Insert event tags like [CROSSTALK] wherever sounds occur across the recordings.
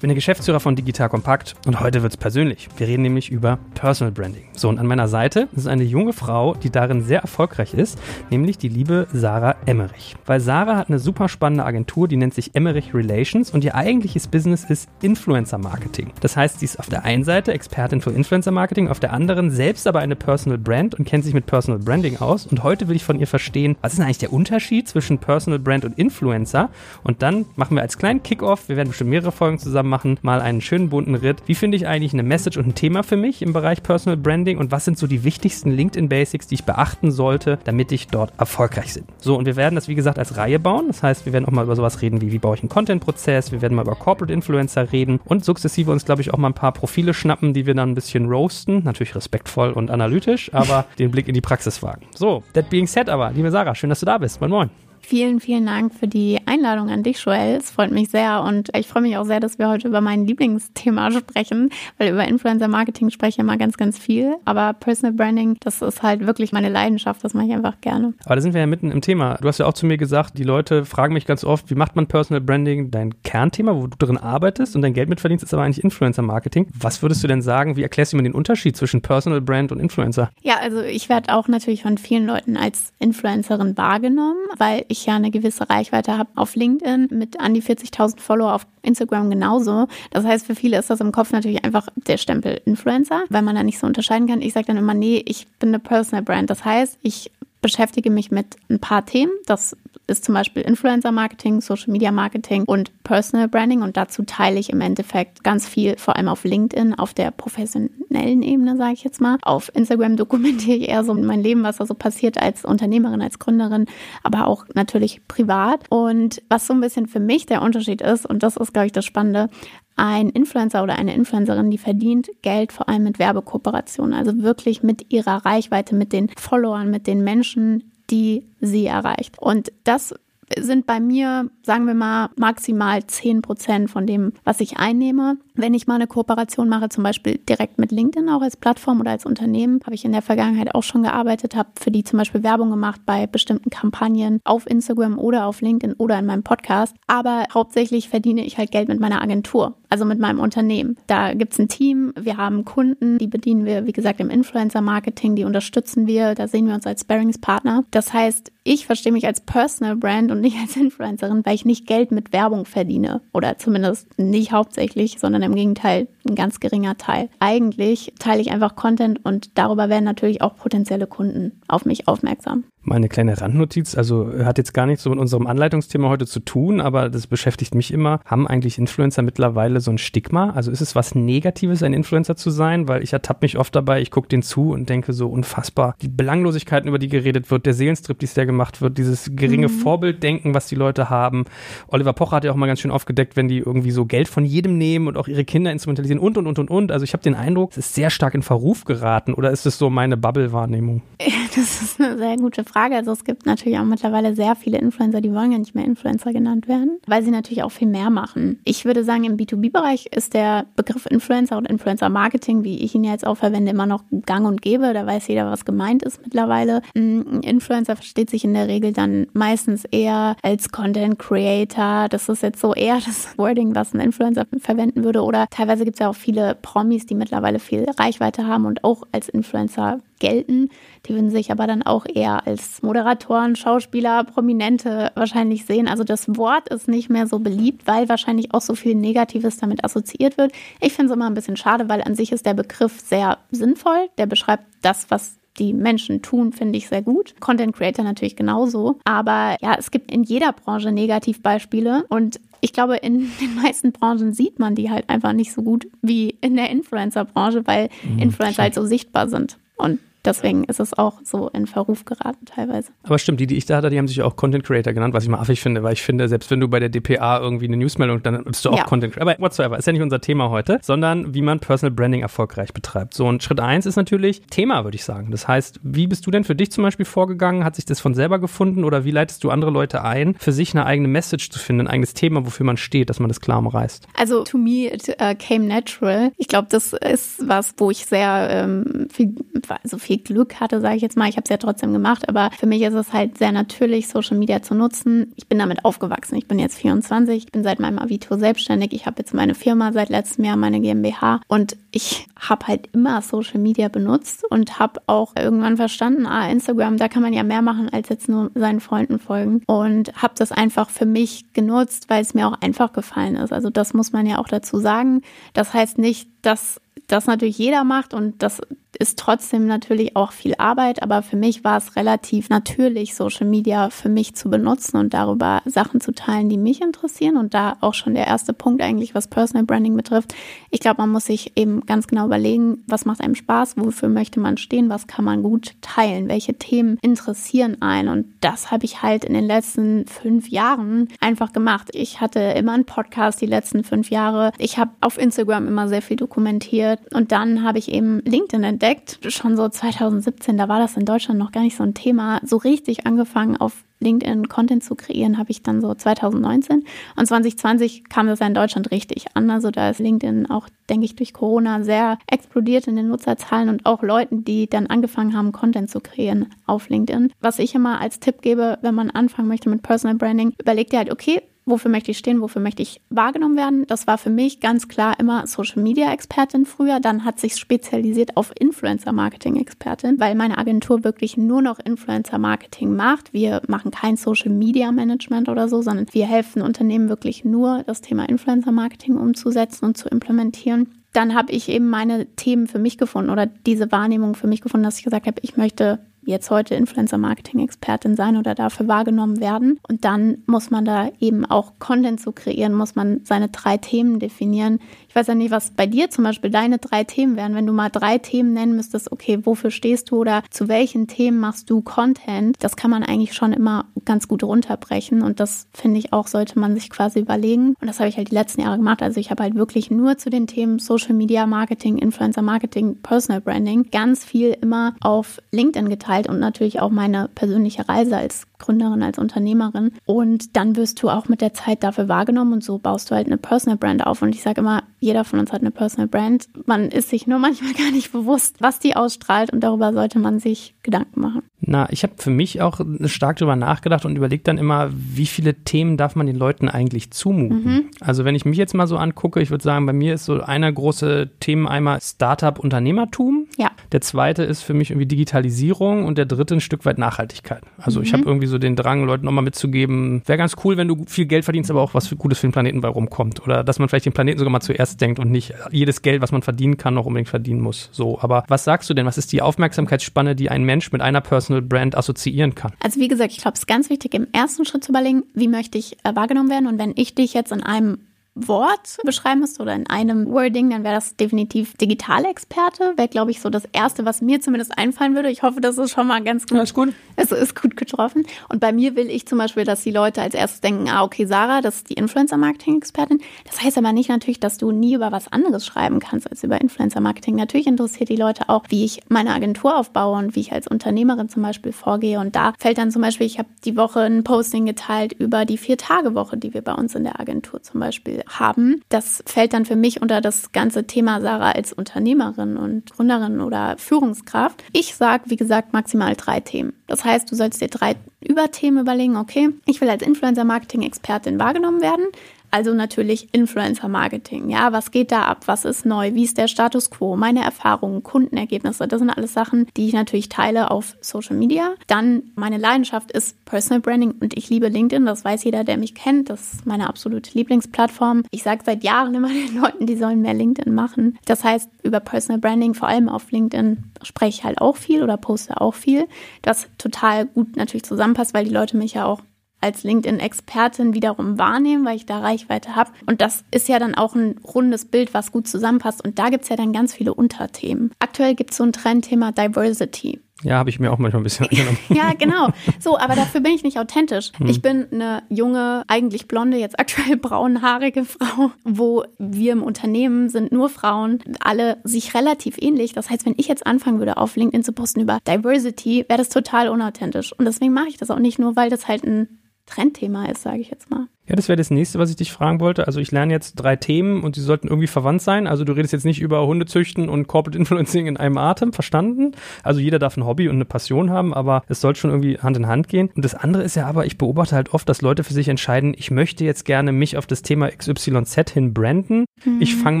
Ich bin der Geschäftsführer von Digital Kompakt und heute wird's persönlich. Wir reden nämlich über Personal Branding. So, und an meiner Seite ist eine junge Frau, die darin sehr erfolgreich ist, nämlich die liebe Sarah Emmerich. Weil Sarah hat eine super spannende Agentur, die nennt sich Emmerich Relations und ihr eigentliches Business ist Influencer Marketing. Das heißt, sie ist auf der einen Seite Expertin für Influencer Marketing, auf der anderen selbst aber eine Personal Brand und kennt sich mit Personal Branding aus. Und heute will ich von ihr verstehen, was ist eigentlich der Unterschied zwischen Personal Brand und Influencer? Und dann machen wir als kleinen Kickoff, wir werden bestimmt mehrere Folgen zusammen machen, mal einen schönen bunten Ritt. Wie finde ich eigentlich eine Message und ein Thema für mich im Bereich Personal Branding und was sind so die wichtigsten LinkedIn Basics, die ich beachten sollte, damit ich dort erfolgreich bin? So, und wir werden das wie gesagt als Reihe bauen. Das heißt, wir werden auch mal über sowas reden wie, wie baue ich einen Content-Prozess, wir werden mal über Corporate Influencer reden und sukzessive uns, glaube ich, auch mal ein paar Profile schnappen, die wir dann ein bisschen roasten. Natürlich respektvoll und analytisch, aber [LAUGHS] den Blick in die Praxis wagen. So, that being said aber, liebe Sarah, schön, dass du da bist. Moin, moin. Vielen, vielen Dank für die Einladung an dich, Joel. Es freut mich sehr und ich freue mich auch sehr, dass wir heute über mein Lieblingsthema sprechen, weil über Influencer-Marketing spreche ich immer ganz, ganz viel. Aber Personal Branding, das ist halt wirklich meine Leidenschaft, das mache ich einfach gerne. Aber da sind wir ja mitten im Thema. Du hast ja auch zu mir gesagt, die Leute fragen mich ganz oft, wie macht man Personal Branding? Dein Kernthema, wo du drin arbeitest und dein Geld mitverdienst, ist aber eigentlich Influencer-Marketing. Was würdest du denn sagen, wie erklärst du mir den Unterschied zwischen Personal Brand und Influencer? Ja, also ich werde auch natürlich von vielen Leuten als Influencerin wahrgenommen, weil ich ja eine gewisse Reichweite habe auf LinkedIn mit an die 40.000 Follower auf Instagram genauso. Das heißt, für viele ist das im Kopf natürlich einfach der Stempel Influencer, weil man da nicht so unterscheiden kann. Ich sage dann immer, nee, ich bin eine Personal Brand. Das heißt, ich beschäftige mich mit ein paar Themen. Das ist zum Beispiel Influencer Marketing, Social Media Marketing und Personal Branding. Und dazu teile ich im Endeffekt ganz viel, vor allem auf LinkedIn, auf der professionellen Ebene, sage ich jetzt mal. Auf Instagram [LAUGHS] dokumentiere ich eher so mein Leben, was da so passiert als Unternehmerin, als Gründerin, aber auch natürlich privat. Und was so ein bisschen für mich der Unterschied ist, und das ist, glaube ich, das Spannende, ein Influencer oder eine Influencerin, die verdient Geld vor allem mit Werbekooperationen, also wirklich mit ihrer Reichweite, mit den Followern, mit den Menschen, die sie erreicht. Und das sind bei mir, sagen wir mal, maximal 10 Prozent von dem, was ich einnehme. Wenn ich mal eine Kooperation mache, zum Beispiel direkt mit LinkedIn auch als Plattform oder als Unternehmen, habe ich in der Vergangenheit auch schon gearbeitet, habe für die zum Beispiel Werbung gemacht bei bestimmten Kampagnen auf Instagram oder auf LinkedIn oder in meinem Podcast. Aber hauptsächlich verdiene ich halt Geld mit meiner Agentur also mit meinem Unternehmen. Da gibt es ein Team, wir haben Kunden, die bedienen wir, wie gesagt, im Influencer-Marketing, die unterstützen wir, da sehen wir uns als Sparringspartner. Das heißt, ich verstehe mich als Personal Brand und nicht als Influencerin, weil ich nicht Geld mit Werbung verdiene. Oder zumindest nicht hauptsächlich, sondern im Gegenteil ein ganz geringer Teil. Eigentlich teile ich einfach Content und darüber werden natürlich auch potenzielle Kunden auf mich aufmerksam. Mal eine kleine Randnotiz, also hat jetzt gar nichts so mit unserem Anleitungsthema heute zu tun, aber das beschäftigt mich immer. Haben eigentlich Influencer mittlerweile so ein Stigma? Also ist es was Negatives, ein Influencer zu sein? Weil ich ertappe mich oft dabei, ich gucke den zu und denke so unfassbar. Die Belanglosigkeiten, über die geredet wird, der Seelenstrip, die der gemacht wird, dieses geringe mhm. Vorbilddenken, was die Leute haben. Oliver Pocher hat ja auch mal ganz schön aufgedeckt, wenn die irgendwie so Geld von jedem nehmen und auch ihre Kinder instrumentalisieren und, und, und, und, und. Also ich habe den Eindruck, es ist sehr stark in Verruf geraten oder ist es so meine Bubble-Wahrnehmung? [LAUGHS] Das ist eine sehr gute Frage. Also es gibt natürlich auch mittlerweile sehr viele Influencer, die wollen ja nicht mehr Influencer genannt werden, weil sie natürlich auch viel mehr machen. Ich würde sagen, im B2B-Bereich ist der Begriff Influencer und Influencer-Marketing, wie ich ihn jetzt auch verwende, immer noch gang und gäbe. Da weiß jeder, was gemeint ist mittlerweile. Ein Influencer versteht sich in der Regel dann meistens eher als Content Creator. Das ist jetzt so eher [LAUGHS] das Wording, was ein Influencer verwenden würde. Oder teilweise gibt es ja auch viele Promis, die mittlerweile viel Reichweite haben und auch als Influencer gelten. Die würden sich aber dann auch eher als Moderatoren, Schauspieler, Prominente wahrscheinlich sehen. Also das Wort ist nicht mehr so beliebt, weil wahrscheinlich auch so viel Negatives damit assoziiert wird. Ich finde es immer ein bisschen schade, weil an sich ist der Begriff sehr sinnvoll. Der beschreibt das, was die Menschen tun, finde ich sehr gut. Content Creator natürlich genauso. Aber ja, es gibt in jeder Branche Negativbeispiele und ich glaube, in [LAUGHS] den meisten Branchen sieht man die halt einfach nicht so gut wie in der Influencer-Branche, weil mhm, Influencer halt so sichtbar sind. Und deswegen ist es auch so in Verruf geraten teilweise. Aber stimmt, die, die ich da hatte, die haben sich auch Content Creator genannt, was ich mal affig finde, weil ich finde, selbst wenn du bei der DPA irgendwie eine Newsmeldung, dann bist du auch ja. Content Creator. Aber whatsoever, ist ja nicht unser Thema heute, sondern wie man Personal Branding erfolgreich betreibt. So, und Schritt eins ist natürlich Thema, würde ich sagen. Das heißt, wie bist du denn für dich zum Beispiel vorgegangen? Hat sich das von selber gefunden oder wie leitest du andere Leute ein, für sich eine eigene Message zu finden, ein eigenes Thema, wofür man steht, dass man das klar umreißt? Also, to me, it uh, came natural. Ich glaube, das ist was, wo ich sehr ähm, viel, also viel Glück hatte, sage ich jetzt mal. Ich habe es ja trotzdem gemacht, aber für mich ist es halt sehr natürlich, Social Media zu nutzen. Ich bin damit aufgewachsen. Ich bin jetzt 24, ich bin seit meinem Abitur selbstständig. Ich habe jetzt meine Firma seit letztem Jahr, meine GmbH. Und ich habe halt immer Social Media benutzt und habe auch irgendwann verstanden, ah, Instagram, da kann man ja mehr machen als jetzt nur seinen Freunden folgen. Und habe das einfach für mich genutzt, weil es mir auch einfach gefallen ist. Also das muss man ja auch dazu sagen. Das heißt nicht, dass das natürlich jeder macht und das ist trotzdem natürlich auch viel Arbeit, aber für mich war es relativ natürlich, Social Media für mich zu benutzen und darüber Sachen zu teilen, die mich interessieren. Und da auch schon der erste Punkt eigentlich, was Personal Branding betrifft. Ich glaube, man muss sich eben ganz genau überlegen, was macht einem Spaß, wofür möchte man stehen, was kann man gut teilen, welche Themen interessieren einen. Und das habe ich halt in den letzten fünf Jahren einfach gemacht. Ich hatte immer einen Podcast die letzten fünf Jahre. Ich habe auf Instagram immer sehr viel dokumentiert und dann habe ich eben LinkedIn entdeckt, schon so 2017, da war das in Deutschland noch gar nicht so ein Thema. So richtig angefangen auf LinkedIn Content zu kreieren, habe ich dann so 2019. Und 2020 kam das ja in Deutschland richtig an. Also da ist LinkedIn auch, denke ich, durch Corona sehr explodiert in den Nutzerzahlen und auch Leuten, die dann angefangen haben, Content zu kreieren auf LinkedIn. Was ich immer als Tipp gebe, wenn man anfangen möchte mit Personal Branding, überleg dir halt, okay, wofür möchte ich stehen, wofür möchte ich wahrgenommen werden. Das war für mich ganz klar immer Social Media Expertin früher. Dann hat sich spezialisiert auf Influencer Marketing Expertin, weil meine Agentur wirklich nur noch Influencer Marketing macht. Wir machen kein Social Media Management oder so, sondern wir helfen Unternehmen wirklich nur, das Thema Influencer Marketing umzusetzen und zu implementieren dann habe ich eben meine Themen für mich gefunden oder diese Wahrnehmung für mich gefunden, dass ich gesagt habe, ich möchte jetzt heute Influencer-Marketing-Expertin sein oder dafür wahrgenommen werden. Und dann muss man da eben auch Content zu kreieren, muss man seine drei Themen definieren. Ich weiß ja nicht, was bei dir zum Beispiel deine drei Themen wären. Wenn du mal drei Themen nennen müsstest, okay, wofür stehst du oder zu welchen Themen machst du Content? Das kann man eigentlich schon immer ganz gut runterbrechen. Und das finde ich auch, sollte man sich quasi überlegen. Und das habe ich halt die letzten Jahre gemacht. Also ich habe halt wirklich nur zu den Themen Social Media Marketing, Influencer Marketing, Personal Branding ganz viel immer auf LinkedIn geteilt und natürlich auch meine persönliche Reise als Gründerin, als Unternehmerin. Und dann wirst du auch mit der Zeit dafür wahrgenommen und so baust du halt eine Personal Brand auf. Und ich sage immer, jeder von uns hat eine Personal Brand. Man ist sich nur manchmal [LAUGHS] gar nicht bewusst, was die ausstrahlt und darüber sollte man sich Gedanken machen. Na, ich habe für mich auch stark darüber nachgedacht und überlegt dann immer, wie viele Themen darf man den Leuten eigentlich zumuten? Mhm. Also wenn ich mich jetzt mal so angucke, ich würde sagen, bei mir ist so einer große Thema einmal Startup-Unternehmertum. Ja. Der zweite ist für mich irgendwie Digitalisierung und der dritte ein Stück weit Nachhaltigkeit. Also mhm. ich habe irgendwie so den Drang, Leuten nochmal mitzugeben, wäre ganz cool, wenn du viel Geld verdienst, aber auch was für Gutes für den Planeten bei rumkommt. Oder dass man vielleicht den Planeten sogar mal zuerst denkt und nicht jedes Geld, was man verdienen kann, noch unbedingt verdienen muss. So, aber was sagst du denn? Was ist die Aufmerksamkeitsspanne, die ein Mensch mit einer Personal Brand assoziieren kann? Also wie gesagt, ich glaube, es ist ganz wichtig, im ersten Schritt zu überlegen, wie möchte ich äh, wahrgenommen werden und wenn ich dich jetzt in einem Wort beschreiben müsste oder in einem Wording, dann wäre das definitiv Digitalexperte. Wäre, glaube ich, so das Erste, was mir zumindest einfallen würde. Ich hoffe, das ist schon mal ganz gut. Ist gut. Es ist gut getroffen. Und bei mir will ich zum Beispiel, dass die Leute als erstes denken, ah, okay, Sarah, das ist die Influencer-Marketing-Expertin. Das heißt aber nicht natürlich, dass du nie über was anderes schreiben kannst als über Influencer-Marketing. Natürlich interessiert die Leute auch, wie ich meine Agentur aufbaue und wie ich als Unternehmerin zum Beispiel vorgehe. Und da fällt dann zum Beispiel, ich habe die Woche ein Posting geteilt über die Vier-Tage-Woche, die wir bei uns in der Agentur zum Beispiel haben. Das fällt dann für mich unter das ganze Thema Sarah als Unternehmerin und Gründerin oder Führungskraft. Ich sage, wie gesagt, maximal drei Themen. Das heißt, du sollst dir drei Überthemen überlegen, okay, ich will als Influencer-Marketing-Expertin wahrgenommen werden. Also natürlich Influencer Marketing. Ja, was geht da ab? Was ist neu? Wie ist der Status quo? Meine Erfahrungen, Kundenergebnisse. Das sind alles Sachen, die ich natürlich teile auf Social Media. Dann meine Leidenschaft ist Personal Branding und ich liebe LinkedIn. Das weiß jeder, der mich kennt. Das ist meine absolute Lieblingsplattform. Ich sage seit Jahren immer [LAUGHS] den Leuten, die sollen mehr LinkedIn machen. Das heißt, über Personal Branding, vor allem auf LinkedIn, spreche ich halt auch viel oder poste auch viel. Das total gut natürlich zusammenpasst, weil die Leute mich ja auch als LinkedIn-Expertin wiederum wahrnehmen, weil ich da Reichweite habe. Und das ist ja dann auch ein rundes Bild, was gut zusammenpasst. Und da gibt es ja dann ganz viele Unterthemen. Aktuell gibt es so ein Trendthema Diversity. Ja, habe ich mir auch manchmal ein bisschen [LAUGHS] angenommen. ja, genau. So, aber dafür bin ich nicht authentisch. Hm. Ich bin eine junge, eigentlich blonde, jetzt aktuell braunhaarige Frau, wo wir im Unternehmen sind nur Frauen, alle sich relativ ähnlich. Das heißt, wenn ich jetzt anfangen würde, auf LinkedIn zu posten über Diversity, wäre das total unauthentisch. Und deswegen mache ich das auch nicht nur, weil das halt ein Trendthema ist, sage ich jetzt mal. Ja, das wäre das nächste, was ich dich fragen wollte. Also ich lerne jetzt drei Themen und sie sollten irgendwie verwandt sein. Also du redest jetzt nicht über Hundezüchten und Corporate Influencing in einem Atem, verstanden? Also jeder darf ein Hobby und eine Passion haben, aber es soll schon irgendwie Hand in Hand gehen. Und das andere ist ja aber, ich beobachte halt oft, dass Leute für sich entscheiden, ich möchte jetzt gerne mich auf das Thema XYZ hin branden. Mhm. Ich fange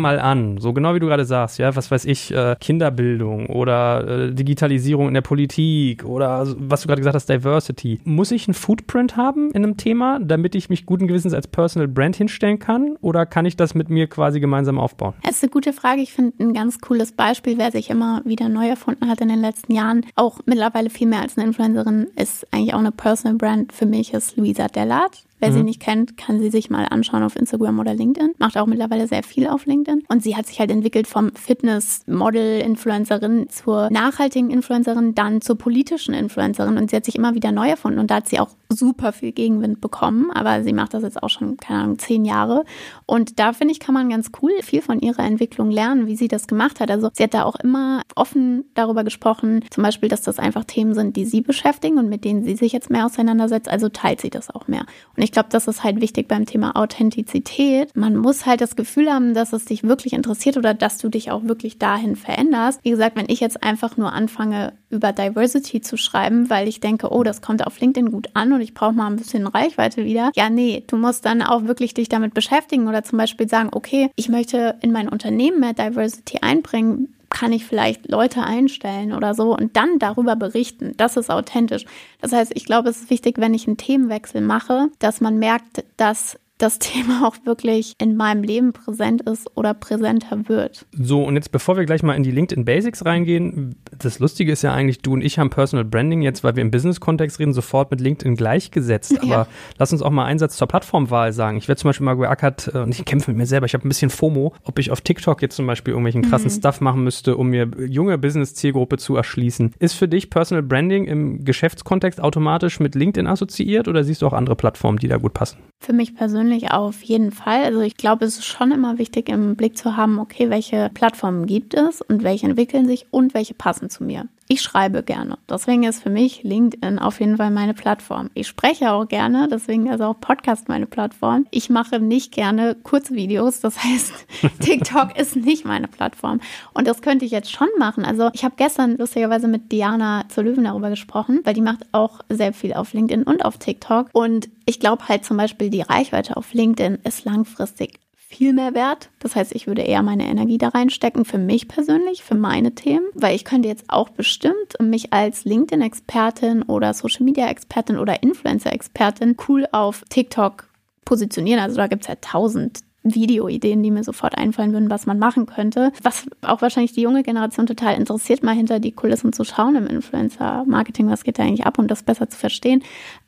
mal an. So genau wie du gerade sagst, ja, was weiß ich, äh, Kinderbildung oder äh, Digitalisierung in der Politik oder was du gerade gesagt hast, Diversity. Muss ich einen Footprint haben in einem Thema, damit ich mich guten Gewissens Business als Personal Brand hinstellen kann oder kann ich das mit mir quasi gemeinsam aufbauen? Das ist eine gute Frage. Ich finde ein ganz cooles Beispiel, wer sich immer wieder neu erfunden hat in den letzten Jahren, auch mittlerweile viel mehr als eine Influencerin, ist eigentlich auch eine Personal Brand für mich, ist Luisa Dellert. Wer mhm. sie nicht kennt, kann sie sich mal anschauen auf Instagram oder LinkedIn. Macht auch mittlerweile sehr viel auf LinkedIn. Und sie hat sich halt entwickelt vom Fitness-Model-Influencerin zur nachhaltigen Influencerin, dann zur politischen Influencerin. Und sie hat sich immer wieder neu erfunden. Und da hat sie auch super viel Gegenwind bekommen. Aber sie macht das jetzt auch schon, keine Ahnung, zehn Jahre. Und da finde ich, kann man ganz cool viel von ihrer Entwicklung lernen, wie sie das gemacht hat. Also sie hat da auch immer offen darüber gesprochen, zum Beispiel, dass das einfach Themen sind, die sie beschäftigen und mit denen sie sich jetzt mehr auseinandersetzt. Also teilt sie das auch mehr. Und ich ich glaube, das ist halt wichtig beim Thema Authentizität. Man muss halt das Gefühl haben, dass es dich wirklich interessiert oder dass du dich auch wirklich dahin veränderst. Wie gesagt, wenn ich jetzt einfach nur anfange, über Diversity zu schreiben, weil ich denke, oh, das kommt auf LinkedIn gut an und ich brauche mal ein bisschen Reichweite wieder. Ja, nee, du musst dann auch wirklich dich damit beschäftigen oder zum Beispiel sagen, okay, ich möchte in mein Unternehmen mehr Diversity einbringen kann ich vielleicht Leute einstellen oder so und dann darüber berichten. Das ist authentisch. Das heißt, ich glaube, es ist wichtig, wenn ich einen Themenwechsel mache, dass man merkt, dass das Thema auch wirklich in meinem Leben präsent ist oder präsenter wird. So, und jetzt bevor wir gleich mal in die LinkedIn Basics reingehen, das Lustige ist ja eigentlich, du und ich haben Personal Branding jetzt, weil wir im Business-Kontext reden, sofort mit LinkedIn gleichgesetzt. Aber ja. lass uns auch mal einen Satz zur Plattformwahl sagen. Ich werde zum Beispiel mal geackert, äh, und ich kämpfe mit mir selber, ich habe ein bisschen FOMO, ob ich auf TikTok jetzt zum Beispiel irgendwelchen krassen mhm. Stuff machen müsste, um mir junge Business-Zielgruppe zu erschließen. Ist für dich Personal Branding im Geschäftskontext automatisch mit LinkedIn assoziiert oder siehst du auch andere Plattformen, die da gut passen? Für mich persönlich auf jeden Fall. Also ich glaube, es ist schon immer wichtig im Blick zu haben, okay, welche Plattformen gibt es und welche entwickeln sich und welche passen zu mir. Ich schreibe gerne. Deswegen ist für mich LinkedIn auf jeden Fall meine Plattform. Ich spreche auch gerne, deswegen ist auch Podcast meine Plattform. Ich mache nicht gerne Kurzvideos, das heißt, [LAUGHS] TikTok ist nicht meine Plattform. Und das könnte ich jetzt schon machen. Also ich habe gestern lustigerweise mit Diana zur Löwen darüber gesprochen, weil die macht auch sehr viel auf LinkedIn und auf TikTok. Und ich glaube halt zum Beispiel, die Reichweite auf LinkedIn ist langfristig viel mehr wert. Das heißt, ich würde eher meine Energie da reinstecken, für mich persönlich, für meine Themen, weil ich könnte jetzt auch bestimmt mich als LinkedIn-Expertin oder Social-Media-Expertin oder Influencer-Expertin cool auf TikTok positionieren. Also da gibt es ja tausend Videoideen, die mir sofort einfallen würden, was man machen könnte. Was auch wahrscheinlich die junge Generation total interessiert, mal hinter die Kulissen zu schauen im Influencer-Marketing, was geht da eigentlich ab, um das besser zu verstehen.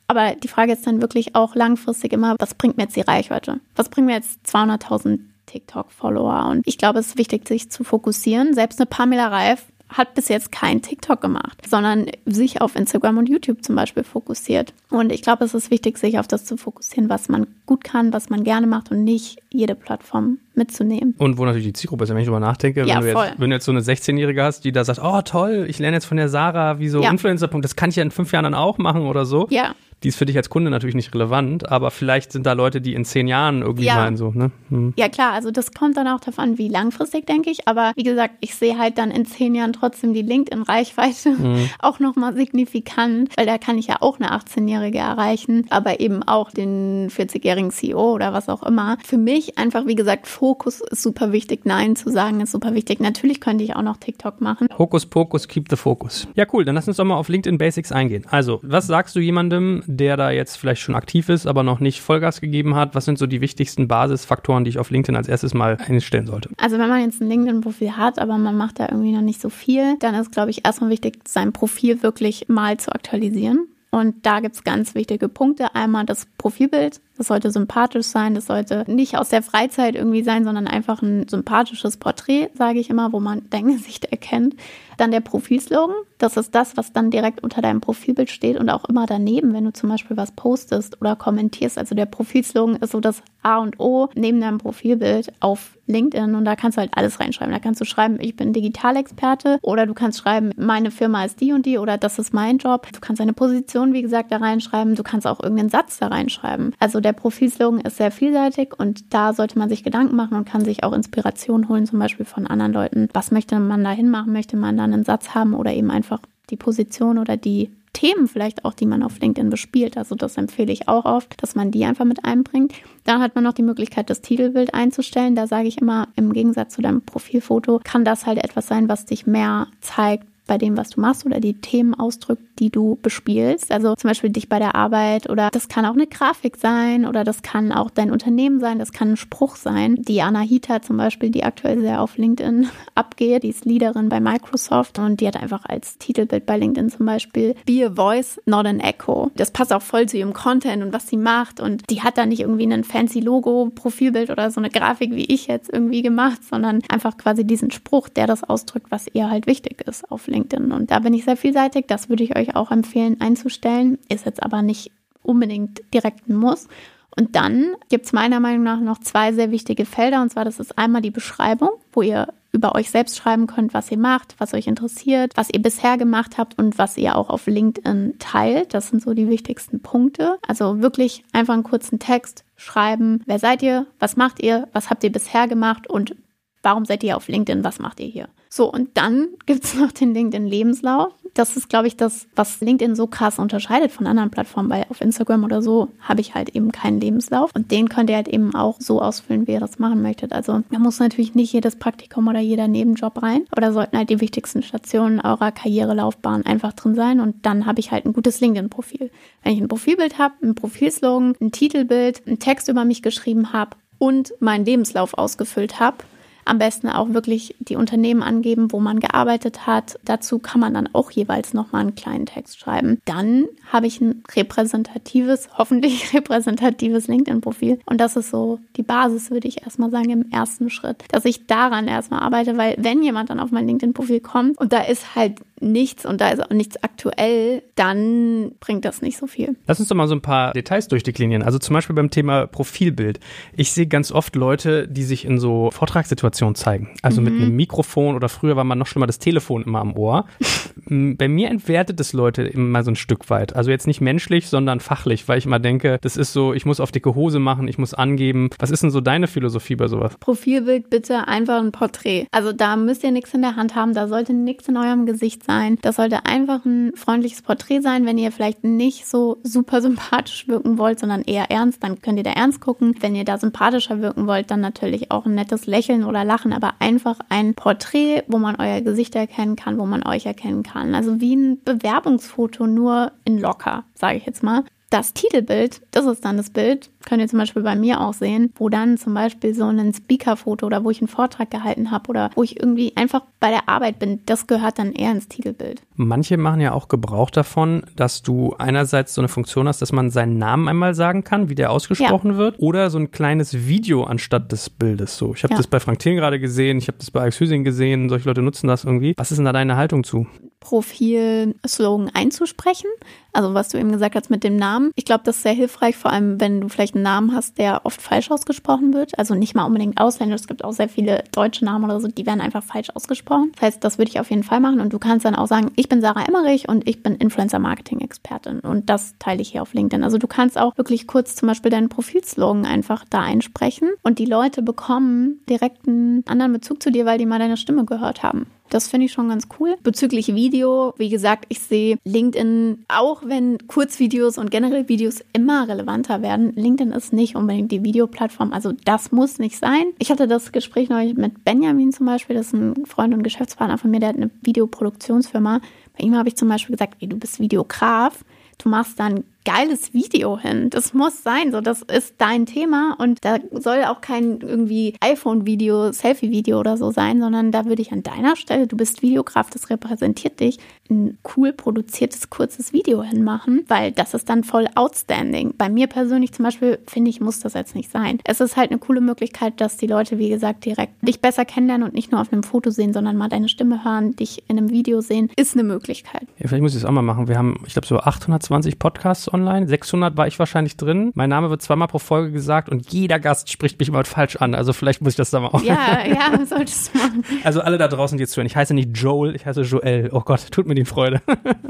Aber die Frage ist dann wirklich auch langfristig immer, was bringt mir jetzt die Reichweite? Was bringt mir jetzt 200.000 TikTok-Follower? Und ich glaube, es ist wichtig, sich zu fokussieren. Selbst eine Pamela Reif hat bis jetzt kein TikTok gemacht, sondern sich auf Instagram und YouTube zum Beispiel fokussiert. Und ich glaube, es ist wichtig, sich auf das zu fokussieren, was man gut kann, was man gerne macht und nicht jede Plattform mitzunehmen. Und wo natürlich die Zielgruppe ist, wenn ich darüber nachdenke, ja, wenn, du jetzt, wenn, du jetzt, so eine 16-Jährige hast, die da sagt, oh toll, ich lerne jetzt von der Sarah, wie so ja. Influencer, das kann ich ja in fünf Jahren dann auch machen oder so. Ja die ist für dich als Kunde natürlich nicht relevant, aber vielleicht sind da Leute, die in zehn Jahren irgendwie ja. meinen so, ne? Hm. Ja klar, also das kommt dann auch an, wie langfristig, denke ich. Aber wie gesagt, ich sehe halt dann in zehn Jahren trotzdem die LinkedIn-Reichweite hm. [LAUGHS] auch nochmal signifikant, weil da kann ich ja auch eine 18-Jährige erreichen, aber eben auch den 40-jährigen CEO oder was auch immer. Für mich einfach, wie gesagt, Fokus ist super wichtig. Nein zu sagen ist super wichtig. Natürlich könnte ich auch noch TikTok machen. Hokus Pokus, keep the focus. Ja, cool. Dann lass uns doch mal auf LinkedIn Basics eingehen. Also, was sagst du jemandem, der da jetzt vielleicht schon aktiv ist, aber noch nicht Vollgas gegeben hat? Was sind so die wichtigsten Basisfaktoren, die ich auf LinkedIn als erstes mal einstellen sollte? Also wenn man jetzt ein LinkedIn-Profil hat, aber man macht da irgendwie noch nicht so viel, dann ist, glaube ich, erstmal wichtig, sein Profil wirklich mal zu aktualisieren. Und da gibt es ganz wichtige Punkte. Einmal das Profilbild. Das sollte sympathisch sein. Das sollte nicht aus der Freizeit irgendwie sein, sondern einfach ein sympathisches Porträt, sage ich immer, wo man dein [LAUGHS] Gesicht erkennt. Dann der Profilslogan. Das ist das, was dann direkt unter deinem Profilbild steht und auch immer daneben, wenn du zum Beispiel was postest oder kommentierst. Also der Profilslogan ist so das A und O neben deinem Profilbild auf LinkedIn und da kannst du halt alles reinschreiben. Da kannst du schreiben, ich bin Digitalexperte oder du kannst schreiben, meine Firma ist die und die oder das ist mein Job. Du kannst eine Position, wie gesagt, da reinschreiben. Du kannst auch irgendeinen Satz da reinschreiben. Also der Profilslogan ist sehr vielseitig und da sollte man sich Gedanken machen und kann sich auch Inspiration holen, zum Beispiel von anderen Leuten. Was möchte man da hinmachen? Möchte man da einen Satz haben oder eben einfach die Position oder die Themen vielleicht auch, die man auf LinkedIn bespielt. Also das empfehle ich auch oft, dass man die einfach mit einbringt. Dann hat man noch die Möglichkeit, das Titelbild einzustellen. Da sage ich immer, im Gegensatz zu deinem Profilfoto kann das halt etwas sein, was dich mehr zeigt, bei dem, was du machst oder die Themen ausdrückt, die du bespielst. Also zum Beispiel dich bei der Arbeit oder das kann auch eine Grafik sein oder das kann auch dein Unternehmen sein, das kann ein Spruch sein. Die Anahita zum Beispiel, die aktuell sehr auf LinkedIn [LAUGHS] abgeht, die ist Leaderin bei Microsoft und die hat einfach als Titelbild bei LinkedIn zum Beispiel Be a Voice, not an Echo. Das passt auch voll zu ihrem Content und was sie macht und die hat da nicht irgendwie ein fancy Logo, Profilbild oder so eine Grafik wie ich jetzt irgendwie gemacht, sondern einfach quasi diesen Spruch, der das ausdrückt, was ihr halt wichtig ist auf LinkedIn. Und da bin ich sehr vielseitig. Das würde ich euch auch empfehlen einzustellen. Ist jetzt aber nicht unbedingt direkt ein Muss. Und dann gibt es meiner Meinung nach noch zwei sehr wichtige Felder. Und zwar, das ist einmal die Beschreibung, wo ihr über euch selbst schreiben könnt, was ihr macht, was euch interessiert, was ihr bisher gemacht habt und was ihr auch auf LinkedIn teilt. Das sind so die wichtigsten Punkte. Also wirklich einfach einen kurzen Text schreiben. Wer seid ihr? Was macht ihr? Was habt ihr bisher gemacht? Und warum seid ihr auf LinkedIn? Was macht ihr hier? So, und dann gibt es noch den LinkedIn-Lebenslauf. Das ist, glaube ich, das, was LinkedIn so krass unterscheidet von anderen Plattformen, weil auf Instagram oder so habe ich halt eben keinen Lebenslauf. Und den könnt ihr halt eben auch so ausfüllen, wie ihr das machen möchtet. Also da muss natürlich nicht jedes Praktikum oder jeder Nebenjob rein. Aber da sollten halt die wichtigsten Stationen eurer Karrierelaufbahn einfach drin sein. Und dann habe ich halt ein gutes LinkedIn-Profil. Wenn ich ein Profilbild habe, ein Profilslogan, ein Titelbild, einen Text über mich geschrieben habe und meinen Lebenslauf ausgefüllt habe, am besten auch wirklich die Unternehmen angeben, wo man gearbeitet hat. Dazu kann man dann auch jeweils nochmal einen kleinen Text schreiben. Dann habe ich ein repräsentatives, [LAUGHS] hoffentlich repräsentatives LinkedIn-Profil. Und das ist so die Basis, würde ich erstmal sagen, im ersten Schritt, dass ich daran erstmal arbeite, weil wenn jemand dann auf mein LinkedIn-Profil kommt und da ist halt nichts und da ist auch nichts aktuell, dann bringt das nicht so viel. Lass uns doch mal so ein paar Details durchdeklinieren. Also zum Beispiel beim Thema Profilbild. Ich sehe ganz oft Leute, die sich in so Vortragssituationen zeigen. Also mhm. mit einem Mikrofon oder früher war man noch schlimmer das Telefon immer am Ohr. [LAUGHS] Bei mir entwertet es Leute immer so ein Stück weit. Also jetzt nicht menschlich, sondern fachlich, weil ich immer denke, das ist so, ich muss auf dicke Hose machen, ich muss angeben. Was ist denn so deine Philosophie bei sowas? Profilbild bitte einfach ein Porträt. Also da müsst ihr nichts in der Hand haben, da sollte nichts in eurem Gesicht sein sein. Das sollte einfach ein freundliches Porträt sein. Wenn ihr vielleicht nicht so super sympathisch wirken wollt, sondern eher ernst, dann könnt ihr da ernst gucken. Wenn ihr da sympathischer wirken wollt, dann natürlich auch ein nettes Lächeln oder Lachen, aber einfach ein Porträt, wo man euer Gesicht erkennen kann, wo man euch erkennen kann. Also wie ein Bewerbungsfoto, nur in locker, sage ich jetzt mal. Das Titelbild, das ist dann das Bild, könnt ihr zum Beispiel bei mir auch sehen, wo dann zum Beispiel so ein Speaker-Foto oder wo ich einen Vortrag gehalten habe oder wo ich irgendwie einfach bei der Arbeit bin, das gehört dann eher ins Titelbild. Manche machen ja auch Gebrauch davon, dass du einerseits so eine Funktion hast, dass man seinen Namen einmal sagen kann, wie der ausgesprochen ja. wird, oder so ein kleines Video anstatt des Bildes. So, ich habe ja. das bei Frank Thiel gerade gesehen, ich habe das bei Alex Hüsing gesehen, solche Leute nutzen das irgendwie. Was ist denn da deine Haltung zu? Profil-Slogan einzusprechen. Also was du eben gesagt hast mit dem Namen. Ich glaube, das ist sehr hilfreich, vor allem wenn du vielleicht einen Namen hast, der oft falsch ausgesprochen wird. Also nicht mal unbedingt ausländisch. Es gibt auch sehr viele deutsche Namen oder so, die werden einfach falsch ausgesprochen. Das heißt, das würde ich auf jeden Fall machen. Und du kannst dann auch sagen, ich bin Sarah Emmerich und ich bin Influencer-Marketing-Expertin. Und das teile ich hier auf LinkedIn. Also du kannst auch wirklich kurz zum Beispiel deinen Profilslogan einfach da einsprechen. Und die Leute bekommen direkt einen anderen Bezug zu dir, weil die mal deine Stimme gehört haben. Das finde ich schon ganz cool. Bezüglich Video, wie gesagt, ich sehe LinkedIn, auch wenn Kurzvideos und generell Videos immer relevanter werden, LinkedIn ist nicht unbedingt die Videoplattform. Also das muss nicht sein. Ich hatte das Gespräch neulich mit Benjamin zum Beispiel, das ist ein Freund und Geschäftspartner von mir, der hat eine Videoproduktionsfirma. Bei ihm habe ich zum Beispiel gesagt, ey, du bist Videograf. Du machst dann geiles Video hin. Das muss sein. So, das ist dein Thema und da soll auch kein irgendwie iPhone-Video, Selfie-Video oder so sein, sondern da würde ich an deiner Stelle, du bist Videograf, das repräsentiert dich, ein cool produziertes, kurzes Video hinmachen, weil das ist dann voll outstanding. Bei mir persönlich zum Beispiel, finde ich, muss das jetzt nicht sein. Es ist halt eine coole Möglichkeit, dass die Leute, wie gesagt, direkt dich besser kennenlernen und nicht nur auf einem Foto sehen, sondern mal deine Stimme hören, dich in einem Video sehen, ist eine Möglichkeit. Ja, vielleicht muss ich es auch mal machen. Wir haben, ich glaube, so 820 Podcasts online. 600 war ich wahrscheinlich drin. Mein Name wird zweimal pro Folge gesagt und jeder Gast spricht mich immer falsch an. Also vielleicht muss ich das da mal auch. Ja, [LAUGHS] ja, solltest du machen. Also alle da draußen, die jetzt hören. Ich heiße nicht Joel, ich heiße Joel. Oh Gott, tut mir die Freude.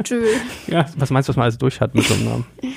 Joel. [LAUGHS] Ja, was meinst du, was man alles durch hat mit so einem Namen? [LAUGHS]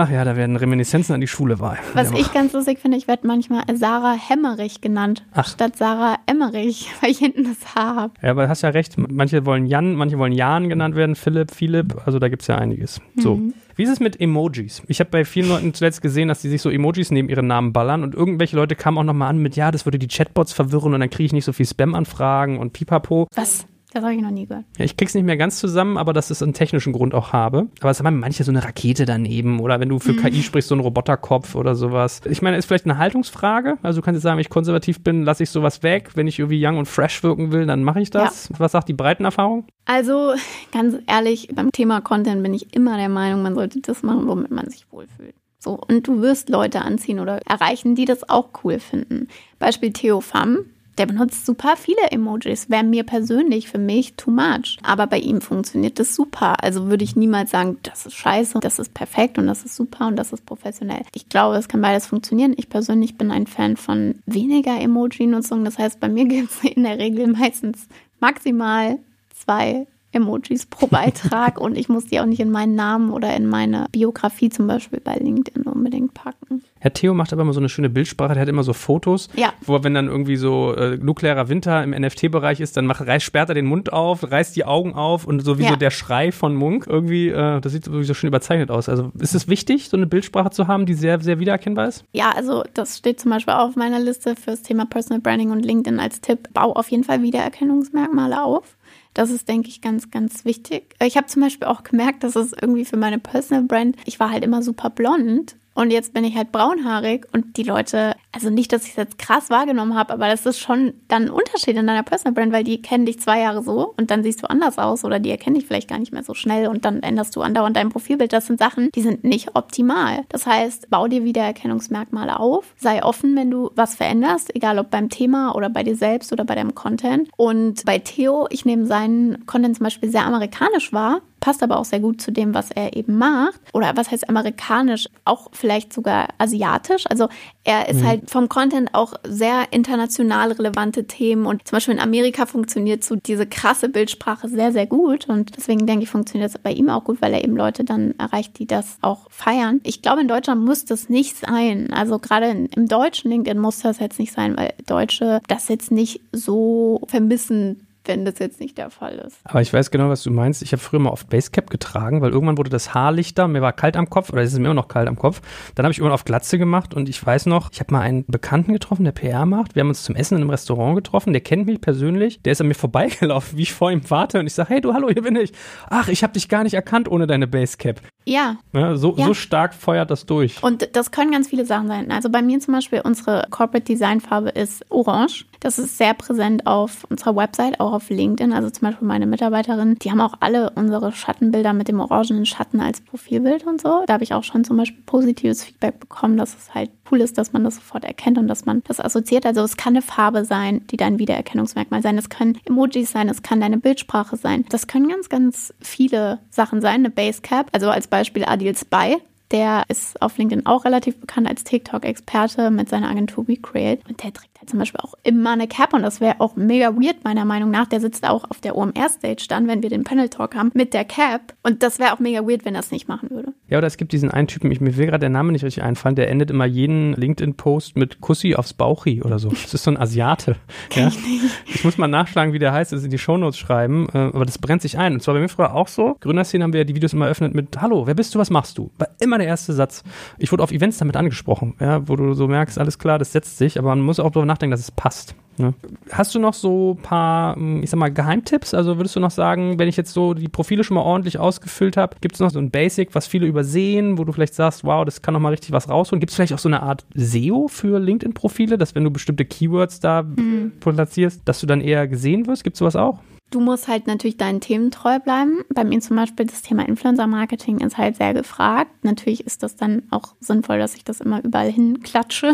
Ach ja, da werden Reminiszenzen an die Schule wahr. Was ich ganz lustig finde, ich werde manchmal Sarah Hemmerich genannt, Ach. statt Sarah Emmerich, [LAUGHS] weil ich hinten das H habe. Ja, aber du hast ja recht. Manche wollen Jan, manche wollen Jan genannt werden, Philipp, Philipp. Also da gibt es ja einiges. So. Mhm. Wie ist es mit Emojis? Ich habe bei vielen Leuten zuletzt gesehen, dass die sich so Emojis neben ihren Namen ballern und irgendwelche Leute kamen auch nochmal an mit, ja, das würde die Chatbots verwirren und dann kriege ich nicht so viel Spam-Anfragen und pipapo. Was? Das habe ich noch nie gehört. Ja, ich krieg's nicht mehr ganz zusammen, aber dass es einen technischen Grund auch habe. Aber es haben manche so eine Rakete daneben oder wenn du für mhm. KI sprichst, so ein Roboterkopf oder sowas. Ich meine, ist vielleicht eine Haltungsfrage. Also du kannst jetzt sagen, wenn ich konservativ bin, lasse ich sowas weg. Wenn ich irgendwie young und fresh wirken will, dann mache ich das. Ja. Was sagt die Breitenerfahrung? Also ganz ehrlich, beim Thema Content bin ich immer der Meinung, man sollte das machen, womit man sich wohlfühlt. So, und du wirst Leute anziehen oder erreichen, die das auch cool finden. Beispiel Theo Pham der benutzt super viele Emojis. Wäre mir persönlich, für mich, too much. Aber bei ihm funktioniert das super. Also würde ich niemals sagen, das ist scheiße, das ist perfekt und das ist super und das ist professionell. Ich glaube, es kann beides funktionieren. Ich persönlich bin ein Fan von weniger Emoji-Nutzung. Das heißt, bei mir [LAUGHS] gibt es in der Regel meistens maximal zwei Emojis pro Beitrag [LAUGHS] und ich muss die auch nicht in meinen Namen oder in meine Biografie zum Beispiel bei LinkedIn unbedingt packen. Herr Theo macht aber immer so eine schöne Bildsprache, der hat immer so Fotos, ja. wo wenn dann irgendwie so äh, nuklearer Winter im NFT-Bereich ist, dann macht, reißt, sperrt er den Mund auf, reißt die Augen auf und so wie ja. so der Schrei von Munk irgendwie, äh, das sieht so schön überzeichnet aus. Also ist es wichtig, so eine Bildsprache zu haben, die sehr, sehr wiedererkennbar ist? Ja, also das steht zum Beispiel auch auf meiner Liste fürs Thema Personal Branding und LinkedIn als Tipp. Bau auf jeden Fall Wiedererkennungsmerkmale auf. Das ist, denke ich, ganz, ganz wichtig. Ich habe zum Beispiel auch gemerkt, dass es irgendwie für meine Personal Brand, ich war halt immer super blond und jetzt bin ich halt braunhaarig und die Leute, also nicht, dass ich es jetzt krass wahrgenommen habe, aber das ist schon dann ein Unterschied in deiner Personal Brand, weil die kennen dich zwei Jahre so und dann siehst du anders aus oder die erkennen dich vielleicht gar nicht mehr so schnell und dann änderst du andauernd dein Profilbild. Das sind Sachen, die sind nicht optimal. Das heißt, bau dir wieder Erkennungsmerkmale auf, sei offen, wenn du was veränderst, egal ob beim Thema oder bei dir selbst oder bei deinem Content. Und bei Theo, ich nehme seinen Content zum Beispiel sehr amerikanisch wahr, passt aber auch sehr gut zu dem, was er eben macht. Oder was heißt amerikanisch? Auch vielleicht sogar asiatisch. Also er ist mhm. halt vom Content auch sehr international relevante Themen. Und zum Beispiel in Amerika funktioniert so diese krasse Bildsprache sehr, sehr gut. Und deswegen denke ich, funktioniert das bei ihm auch gut, weil er eben Leute dann erreicht, die das auch feiern. Ich glaube, in Deutschland muss das nicht sein. Also gerade im deutschen LinkedIn muss das jetzt nicht sein, weil Deutsche das jetzt nicht so vermissen wenn das jetzt nicht der Fall ist. Aber ich weiß genau, was du meinst. Ich habe früher mal oft Basecap getragen, weil irgendwann wurde das Haar lichter, mir war kalt am Kopf oder es ist mir immer noch kalt am Kopf. Dann habe ich irgendwann auf Glatze gemacht und ich weiß noch, ich habe mal einen Bekannten getroffen, der PR macht. Wir haben uns zum Essen in einem Restaurant getroffen, der kennt mich persönlich, der ist an mir vorbeigelaufen, wie ich vor ihm warte und ich sage, hey du, hallo, hier bin ich. Ach, ich habe dich gar nicht erkannt ohne deine Basecap. Ja. ja, so, ja. so stark feuert das durch. Und das können ganz viele Sachen sein. Also bei mir zum Beispiel, unsere Corporate Design Farbe ist orange. Das ist sehr präsent auf unserer Website, auch auf LinkedIn. Also zum Beispiel meine Mitarbeiterinnen, die haben auch alle unsere Schattenbilder mit dem orangenen Schatten als Profilbild und so. Da habe ich auch schon zum Beispiel positives Feedback bekommen, dass es halt cool ist, dass man das sofort erkennt und dass man das assoziiert. Also es kann eine Farbe sein, die dein Wiedererkennungsmerkmal sein. Es können Emojis sein, es kann deine Bildsprache sein. Das können ganz, ganz viele Sachen sein. Eine Basecap, also als Beispiel Adil Spy. Der ist auf LinkedIn auch relativ bekannt als TikTok-Experte mit seiner Agentur WeCreate. Und der zum Beispiel auch immer eine Cap und das wäre auch mega weird, meiner Meinung nach. Der sitzt auch auf der OMR-Stage dann, wenn wir den Panel-Talk haben, mit der Cap. Und das wäre auch mega weird, wenn er es nicht machen würde. Ja, oder es gibt diesen einen Typen, ich, mir will gerade der Name nicht richtig einfallen, der endet immer jeden LinkedIn-Post mit Kussi aufs Bauchi oder so. Das ist so ein Asiate. [LAUGHS] ja? ich, ich, muss mal nachschlagen, wie der heißt, das in die Shownotes schreiben, äh, aber das brennt sich ein. Und zwar bei mir früher auch so. Gründerszene haben wir ja die Videos immer eröffnet mit Hallo, wer bist du, was machst du? War immer der erste Satz. Ich wurde auf Events damit angesprochen, ja, wo du so merkst, alles klar, das setzt sich, aber man muss auch darüber nachdenken, dass es passt. Ne? Hast du noch so ein paar, hm, ich sag mal, Geheimtipps? Also würdest du noch sagen, wenn ich jetzt so die Profile schon mal ordentlich ausgefüllt habe, gibt es noch so ein Basic, was viele übersehen, wo du vielleicht sagst, wow, das kann noch mal richtig was rausholen? Gibt es vielleicht auch so eine Art SEO für LinkedIn-Profile, dass wenn du bestimmte Keywords da mhm. platzierst, dass du dann eher gesehen wirst? Gibt es sowas auch? Du musst halt natürlich deinen Themen treu bleiben. Bei mir zum Beispiel das Thema Influencer-Marketing ist halt sehr gefragt. Natürlich ist das dann auch sinnvoll, dass ich das immer überall hinklatsche.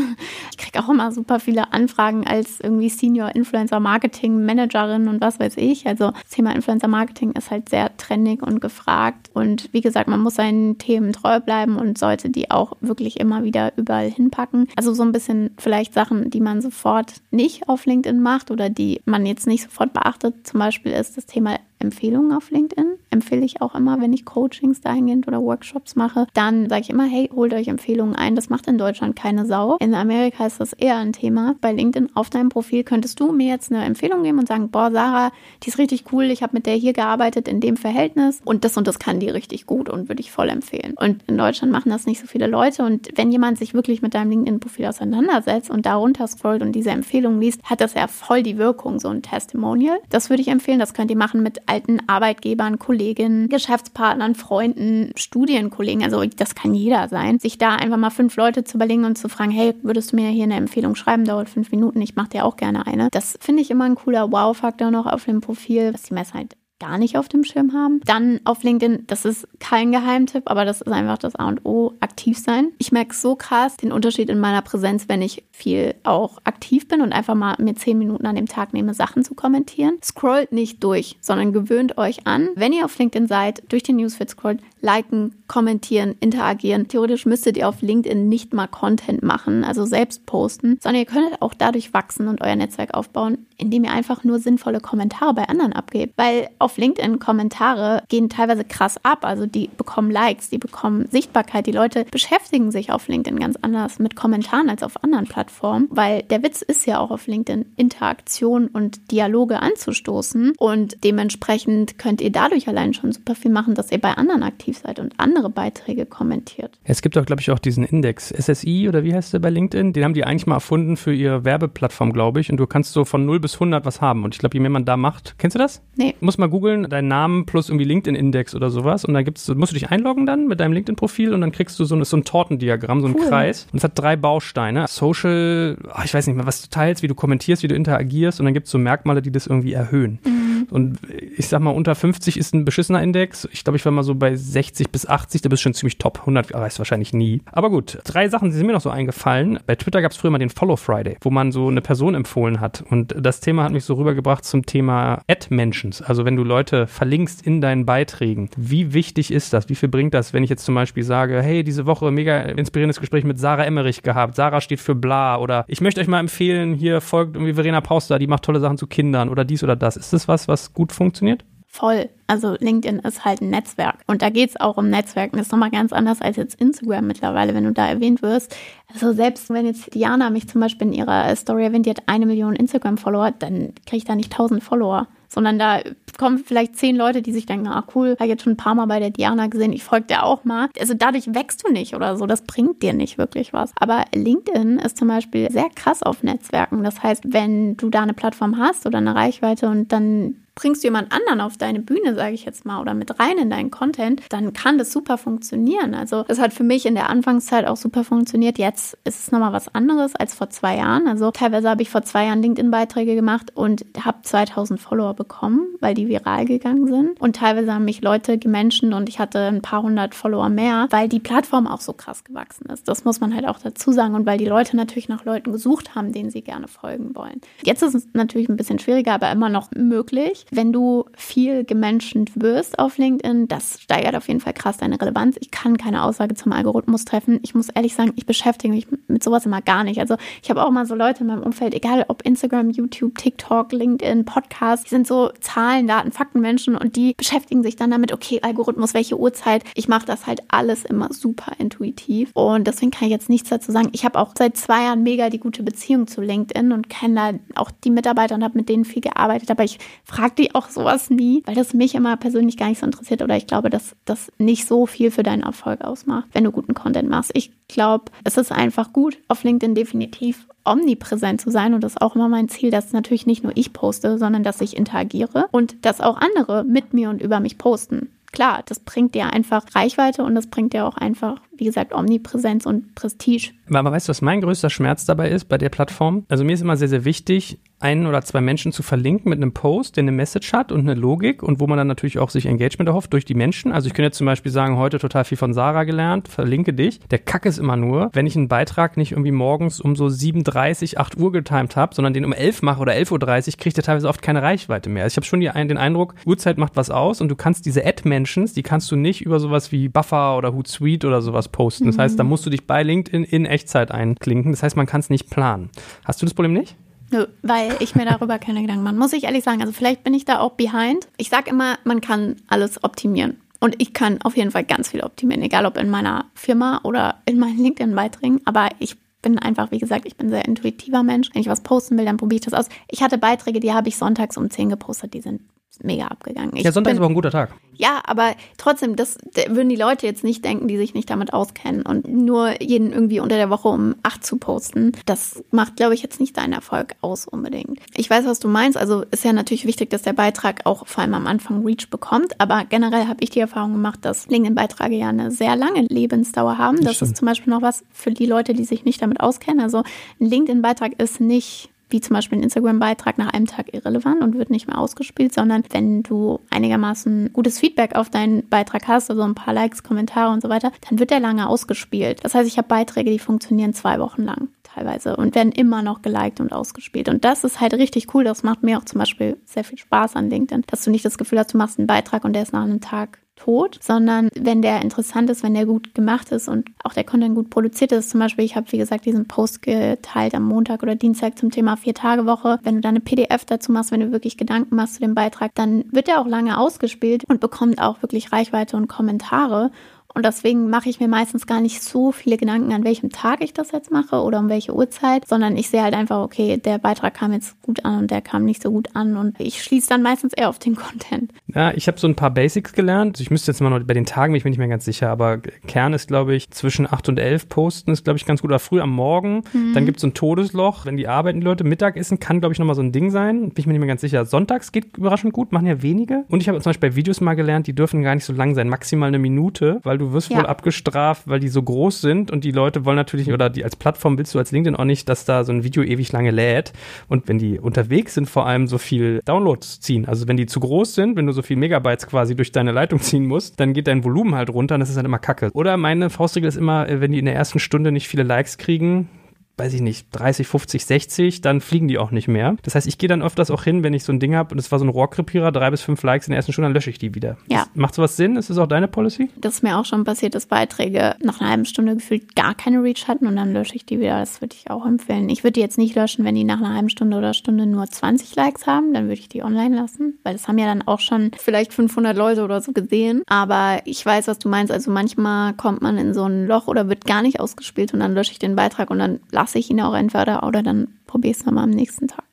Ich kriege auch immer super viele Anfragen als irgendwie Senior Influencer-Marketing-Managerin und was weiß ich. Also das Thema Influencer-Marketing ist halt sehr trendig und gefragt. Und wie gesagt, man muss seinen Themen treu bleiben und sollte die auch wirklich immer wieder überall hinpacken. Also so ein bisschen vielleicht Sachen, die man sofort nicht auf LinkedIn macht oder die man jetzt nicht sofort beachtet. Zum Beispiel ist das Thema Empfehlungen auf LinkedIn. Empfehle ich auch immer, wenn ich Coachings dahingehend oder Workshops mache. Dann sage ich immer, hey, holt euch Empfehlungen ein. Das macht in Deutschland keine Sau. In Amerika ist das eher ein Thema. Bei LinkedIn auf deinem Profil könntest du mir jetzt eine Empfehlung geben und sagen, boah, Sarah, die ist richtig cool. Ich habe mit der hier gearbeitet in dem Verhältnis und das und das kann die richtig gut und würde ich voll empfehlen. Und in Deutschland machen das nicht so viele Leute. Und wenn jemand sich wirklich mit deinem LinkedIn-Profil auseinandersetzt und darunter scrollt und diese Empfehlung liest, hat das ja voll die Wirkung, so ein Testimonial. Das würde ich empfehlen. Das könnt ihr machen mit alten Arbeitgebern, Kolleginnen, Geschäftspartnern, Freunden, Studienkollegen, also das kann jeder sein, sich da einfach mal fünf Leute zu überlegen und zu fragen, hey, würdest du mir hier eine Empfehlung schreiben, dauert fünf Minuten, ich mache dir auch gerne eine. Das finde ich immer ein cooler Wow-Faktor noch auf dem Profil, was die Messe halt gar nicht auf dem Schirm haben. Dann auf LinkedIn, das ist kein Geheimtipp, aber das ist einfach das A und O, aktiv sein. Ich merke so krass den Unterschied in meiner Präsenz, wenn ich viel auch aktiv bin und einfach mal mir zehn Minuten an dem Tag nehme, Sachen zu kommentieren. Scrollt nicht durch, sondern gewöhnt euch an, wenn ihr auf LinkedIn seid, durch den Newsfeed scrollt, liken, kommentieren, interagieren. Theoretisch müsstet ihr auf LinkedIn nicht mal Content machen, also selbst posten, sondern ihr könnt auch dadurch wachsen und euer Netzwerk aufbauen, indem ihr einfach nur sinnvolle Kommentare bei anderen abgebt. Weil auf LinkedIn Kommentare gehen teilweise krass ab. Also die bekommen Likes, die bekommen Sichtbarkeit. Die Leute beschäftigen sich auf LinkedIn ganz anders mit Kommentaren als auf anderen Plattformen. Weil der Witz ist ja auch auf LinkedIn Interaktion und Dialoge anzustoßen. Und dementsprechend könnt ihr dadurch allein schon super viel machen, dass ihr bei anderen aktiv seid und andere Beiträge kommentiert. Es gibt auch, glaube ich, auch diesen Index SSI oder wie heißt der bei LinkedIn? Den haben die eigentlich mal erfunden für ihre Werbeplattform, glaube ich. Und du kannst so von 0 bis 100 was haben. Und ich glaube, je mehr man da macht, kennst du das? Nee. Muss mal googeln, deinen Namen plus irgendwie LinkedIn-Index oder sowas. Und dann gibt's, musst du dich einloggen dann mit deinem LinkedIn-Profil und dann kriegst du so, eine, so ein Tortendiagramm, so einen cool. Kreis. Und es hat drei Bausteine. Social, ach, ich weiß nicht mehr, was du teilst, wie du kommentierst, wie du interagierst. Und dann gibt es so Merkmale, die das irgendwie erhöhen. Mhm. Und ich sag mal, unter 50 ist ein beschissener Index. Ich glaube, ich war mal so bei 60 bis 80, da bist du schon ziemlich top. 100 erreichst wahrscheinlich nie. Aber gut, drei Sachen sind mir noch so eingefallen. Bei Twitter gab es früher mal den Follow Friday, wo man so eine Person empfohlen hat. Und das Thema hat mich so rübergebracht zum Thema Ad-Mentions. Also wenn du Leute verlinkst in deinen Beiträgen, wie wichtig ist das? Wie viel bringt das, wenn ich jetzt zum Beispiel sage, hey, diese Woche mega inspirierendes Gespräch mit Sarah Emmerich gehabt. Sarah steht für bla oder ich möchte euch mal empfehlen, hier folgt irgendwie Verena Pauster, die macht tolle Sachen zu Kindern oder dies oder das. Ist das was, was gut funktioniert? Voll. Also LinkedIn ist halt ein Netzwerk. Und da geht es auch um Netzwerken. Das ist nochmal ganz anders als jetzt Instagram mittlerweile, wenn du da erwähnt wirst. Also selbst wenn jetzt Diana mich zum Beispiel in ihrer Story erwähnt, die hat eine Million Instagram-Follower, dann kriege ich da nicht tausend Follower sondern da kommen vielleicht zehn Leute, die sich denken, ah cool, habe jetzt schon ein paar Mal bei der Diana gesehen, ich folge dir auch mal. Also dadurch wächst du nicht oder so, das bringt dir nicht wirklich was. Aber LinkedIn ist zum Beispiel sehr krass auf Netzwerken. Das heißt, wenn du da eine Plattform hast oder eine Reichweite und dann bringst du jemand anderen auf deine Bühne, sage ich jetzt mal, oder mit rein in deinen Content, dann kann das super funktionieren. Also das hat für mich in der Anfangszeit auch super funktioniert. Jetzt ist es nochmal was anderes als vor zwei Jahren. Also teilweise habe ich vor zwei Jahren LinkedIn-Beiträge gemacht und habe 2000 Follower bekommen, weil die viral gegangen sind. Und teilweise haben mich Leute gemenschen und ich hatte ein paar hundert Follower mehr, weil die Plattform auch so krass gewachsen ist. Das muss man halt auch dazu sagen und weil die Leute natürlich nach Leuten gesucht haben, denen sie gerne folgen wollen. Jetzt ist es natürlich ein bisschen schwieriger, aber immer noch möglich wenn du viel gemenschent wirst auf LinkedIn, das steigert auf jeden Fall krass deine Relevanz. Ich kann keine Aussage zum Algorithmus treffen. Ich muss ehrlich sagen, ich beschäftige mich mit sowas immer gar nicht. Also ich habe auch mal so Leute in meinem Umfeld, egal ob Instagram, YouTube, TikTok, LinkedIn, Podcast, die sind so Zahlen, Daten, Fakten Menschen und die beschäftigen sich dann damit, okay, Algorithmus, welche Uhrzeit. Ich mache das halt alles immer super intuitiv und deswegen kann ich jetzt nichts dazu sagen. Ich habe auch seit zwei Jahren mega die gute Beziehung zu LinkedIn und kenne da auch die Mitarbeiter und habe mit denen viel gearbeitet, aber ich frage die auch sowas nie, weil das mich immer persönlich gar nicht so interessiert oder ich glaube, dass das nicht so viel für deinen Erfolg ausmacht, wenn du guten Content machst. Ich glaube, es ist einfach gut, auf LinkedIn definitiv omnipräsent zu sein. Und das ist auch immer mein Ziel, dass natürlich nicht nur ich poste, sondern dass ich interagiere und dass auch andere mit mir und über mich posten klar, das bringt dir einfach Reichweite und das bringt dir auch einfach, wie gesagt, Omnipräsenz und Prestige. Aber weißt du, was mein größter Schmerz dabei ist bei der Plattform? Also mir ist immer sehr, sehr wichtig, einen oder zwei Menschen zu verlinken mit einem Post, der eine Message hat und eine Logik und wo man dann natürlich auch sich Engagement erhofft durch die Menschen. Also ich könnte jetzt zum Beispiel sagen, heute total viel von Sarah gelernt, verlinke dich. Der Kack ist immer nur, wenn ich einen Beitrag nicht irgendwie morgens um so 7.30, 8 Uhr getimt habe, sondern den um 11 mache oder 11.30 Uhr, kriegt der teilweise oft keine Reichweite mehr. Also ich habe schon die, den Eindruck, Uhrzeit macht was aus und du kannst diese Ad-Mentions, die kannst du nicht über sowas wie Buffer oder Hootsuite oder sowas posten. Das heißt, da mhm. musst du dich bei LinkedIn in Echtzeit einklinken. Das heißt, man kann es nicht planen. Hast du das Problem nicht? Nö, weil ich mir darüber keine Gedanken mache. Muss ich ehrlich sagen. Also vielleicht bin ich da auch behind. Ich sage immer, man kann alles optimieren. Und ich kann auf jeden Fall ganz viel optimieren, egal ob in meiner Firma oder in meinen [LAUGHS] LinkedIn-Beiträgen. Aber ich bin einfach, wie gesagt, ich bin ein sehr intuitiver Mensch. Wenn ich was posten will, dann probiere ich das aus. Ich hatte Beiträge, die habe ich sonntags um 10 gepostet, die sind mega abgegangen. Ich ja, Sonntag bin, ist aber ein guter Tag. Ja, aber trotzdem, das würden die Leute jetzt nicht denken, die sich nicht damit auskennen. Und nur jeden irgendwie unter der Woche um acht zu posten, das macht, glaube ich, jetzt nicht deinen Erfolg aus unbedingt. Ich weiß, was du meinst. Also ist ja natürlich wichtig, dass der Beitrag auch vor allem am Anfang Reach bekommt. Aber generell habe ich die Erfahrung gemacht, dass LinkedIn-Beiträge ja eine sehr lange Lebensdauer haben. Das, das ist zum Beispiel noch was für die Leute, die sich nicht damit auskennen. Also ein LinkedIn-Beitrag ist nicht wie zum Beispiel ein Instagram-Beitrag nach einem Tag irrelevant und wird nicht mehr ausgespielt, sondern wenn du einigermaßen gutes Feedback auf deinen Beitrag hast, also ein paar Likes, Kommentare und so weiter, dann wird der lange ausgespielt. Das heißt, ich habe Beiträge, die funktionieren zwei Wochen lang teilweise und werden immer noch geliked und ausgespielt. Und das ist halt richtig cool. Das macht mir auch zum Beispiel sehr viel Spaß an LinkedIn, dass du nicht das Gefühl hast, du machst einen Beitrag und der ist nach einem Tag tot, sondern wenn der interessant ist, wenn der gut gemacht ist und auch der Content gut produziert ist. Zum Beispiel, ich habe, wie gesagt, diesen Post geteilt am Montag oder Dienstag zum Thema Vier-Tage-Woche. Wenn du da eine PDF dazu machst, wenn du wirklich Gedanken machst zu dem Beitrag, dann wird der auch lange ausgespielt und bekommt auch wirklich Reichweite und Kommentare. Und deswegen mache ich mir meistens gar nicht so viele Gedanken, an welchem Tag ich das jetzt mache oder um welche Uhrzeit, sondern ich sehe halt einfach, okay, der Beitrag kam jetzt gut an und der kam nicht so gut an und ich schließe dann meistens eher auf den [LAUGHS] Content. Ja, ich habe so ein paar Basics gelernt. Ich müsste jetzt mal noch bei den Tagen, ich bin nicht mehr ganz sicher, aber Kern ist, glaube ich, zwischen 8 und 11 posten ist, glaube ich, ganz gut. Oder früh am Morgen. Mhm. Dann gibt es so ein Todesloch, wenn die arbeiten, die Leute Mittagessen, kann, glaube ich, nochmal so ein Ding sein. Bin ich mir nicht mehr ganz sicher. Sonntags geht überraschend gut, machen ja wenige. Und ich habe zum Beispiel bei Videos mal gelernt, die dürfen gar nicht so lang sein, maximal eine Minute, weil du wirst ja. wohl abgestraft, weil die so groß sind und die Leute wollen natürlich, oder die als Plattform willst du als LinkedIn auch nicht, dass da so ein Video ewig lange lädt. Und wenn die unterwegs sind, vor allem so viel Downloads ziehen. Also wenn die zu groß sind, wenn du so viel Megabytes quasi durch deine Leitung ziehen musst, dann geht dein Volumen halt runter und das ist halt immer kacke. Oder meine Faustregel ist immer, wenn die in der ersten Stunde nicht viele Likes kriegen, weiß ich nicht, 30, 50, 60, dann fliegen die auch nicht mehr. Das heißt, ich gehe dann öfters auch hin, wenn ich so ein Ding habe und es war so ein Rohrkrepierer, drei bis fünf Likes in der ersten Stunde, dann lösche ich die wieder. Ja. Das, macht sowas Sinn? Ist das auch deine Policy? Das ist mir auch schon passiert, dass Beiträge nach einer halben Stunde gefühlt gar keine Reach hatten und dann lösche ich die wieder. Das würde ich auch empfehlen. Ich würde die jetzt nicht löschen, wenn die nach einer halben Stunde oder Stunde nur 20 Likes haben, dann würde ich die online lassen, weil das haben ja dann auch schon vielleicht 500 Leute oder so gesehen. Aber ich weiß, was du meinst. Also manchmal kommt man in so ein Loch oder wird gar nicht ausgespielt und dann lösche ich den Beitrag und dann lasse ich ihn auch entweder oder, dann probier es nochmal am nächsten Tag.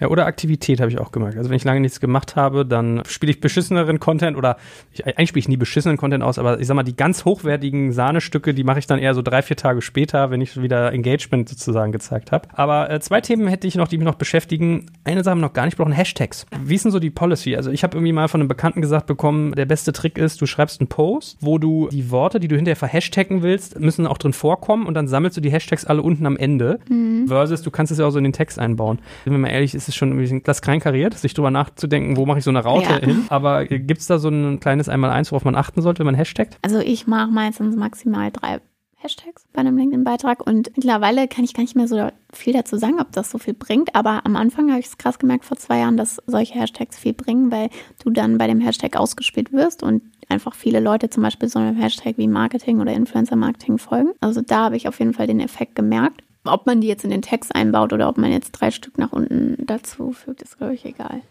Ja, oder Aktivität habe ich auch gemerkt. Also wenn ich lange nichts gemacht habe, dann spiele ich beschisseneren Content oder ich, eigentlich spiele ich nie beschissenen Content aus, aber ich sag mal, die ganz hochwertigen Sahnestücke, die mache ich dann eher so drei, vier Tage später, wenn ich wieder Engagement sozusagen gezeigt habe. Aber äh, zwei Themen hätte ich noch, die mich noch beschäftigen. Eine Sache haben wir noch gar nicht besprochen, Hashtags. Wie ist denn so die Policy? Also ich habe irgendwie mal von einem Bekannten gesagt bekommen, der beste Trick ist, du schreibst einen Post, wo du die Worte, die du hinterher verhashtaggen willst, müssen auch drin vorkommen und dann sammelst du die Hashtags alle unten am Ende. Mhm. Versus, du kannst es ja auch so in den Text einbauen. Wenn wir mal ehrlich, ist es schon ein bisschen das kleinkariert, sich drüber nachzudenken, wo mache ich so eine Raute ja. hin. Aber gibt es da so ein kleines Einmal-Eins, worauf man achten sollte, wenn man hashtagt? Also ich mache meistens maximal drei Hashtags bei einem LinkedIn-Beitrag und mittlerweile kann ich gar nicht mehr so viel dazu sagen, ob das so viel bringt, aber am Anfang habe ich es krass gemerkt vor zwei Jahren, dass solche Hashtags viel bringen, weil du dann bei dem Hashtag ausgespielt wirst und einfach viele Leute zum Beispiel so einem Hashtag wie Marketing oder Influencer-Marketing folgen. Also da habe ich auf jeden Fall den Effekt gemerkt. Ob man die jetzt in den Text einbaut oder ob man jetzt drei Stück nach unten dazu fügt, ist, glaube ich, egal.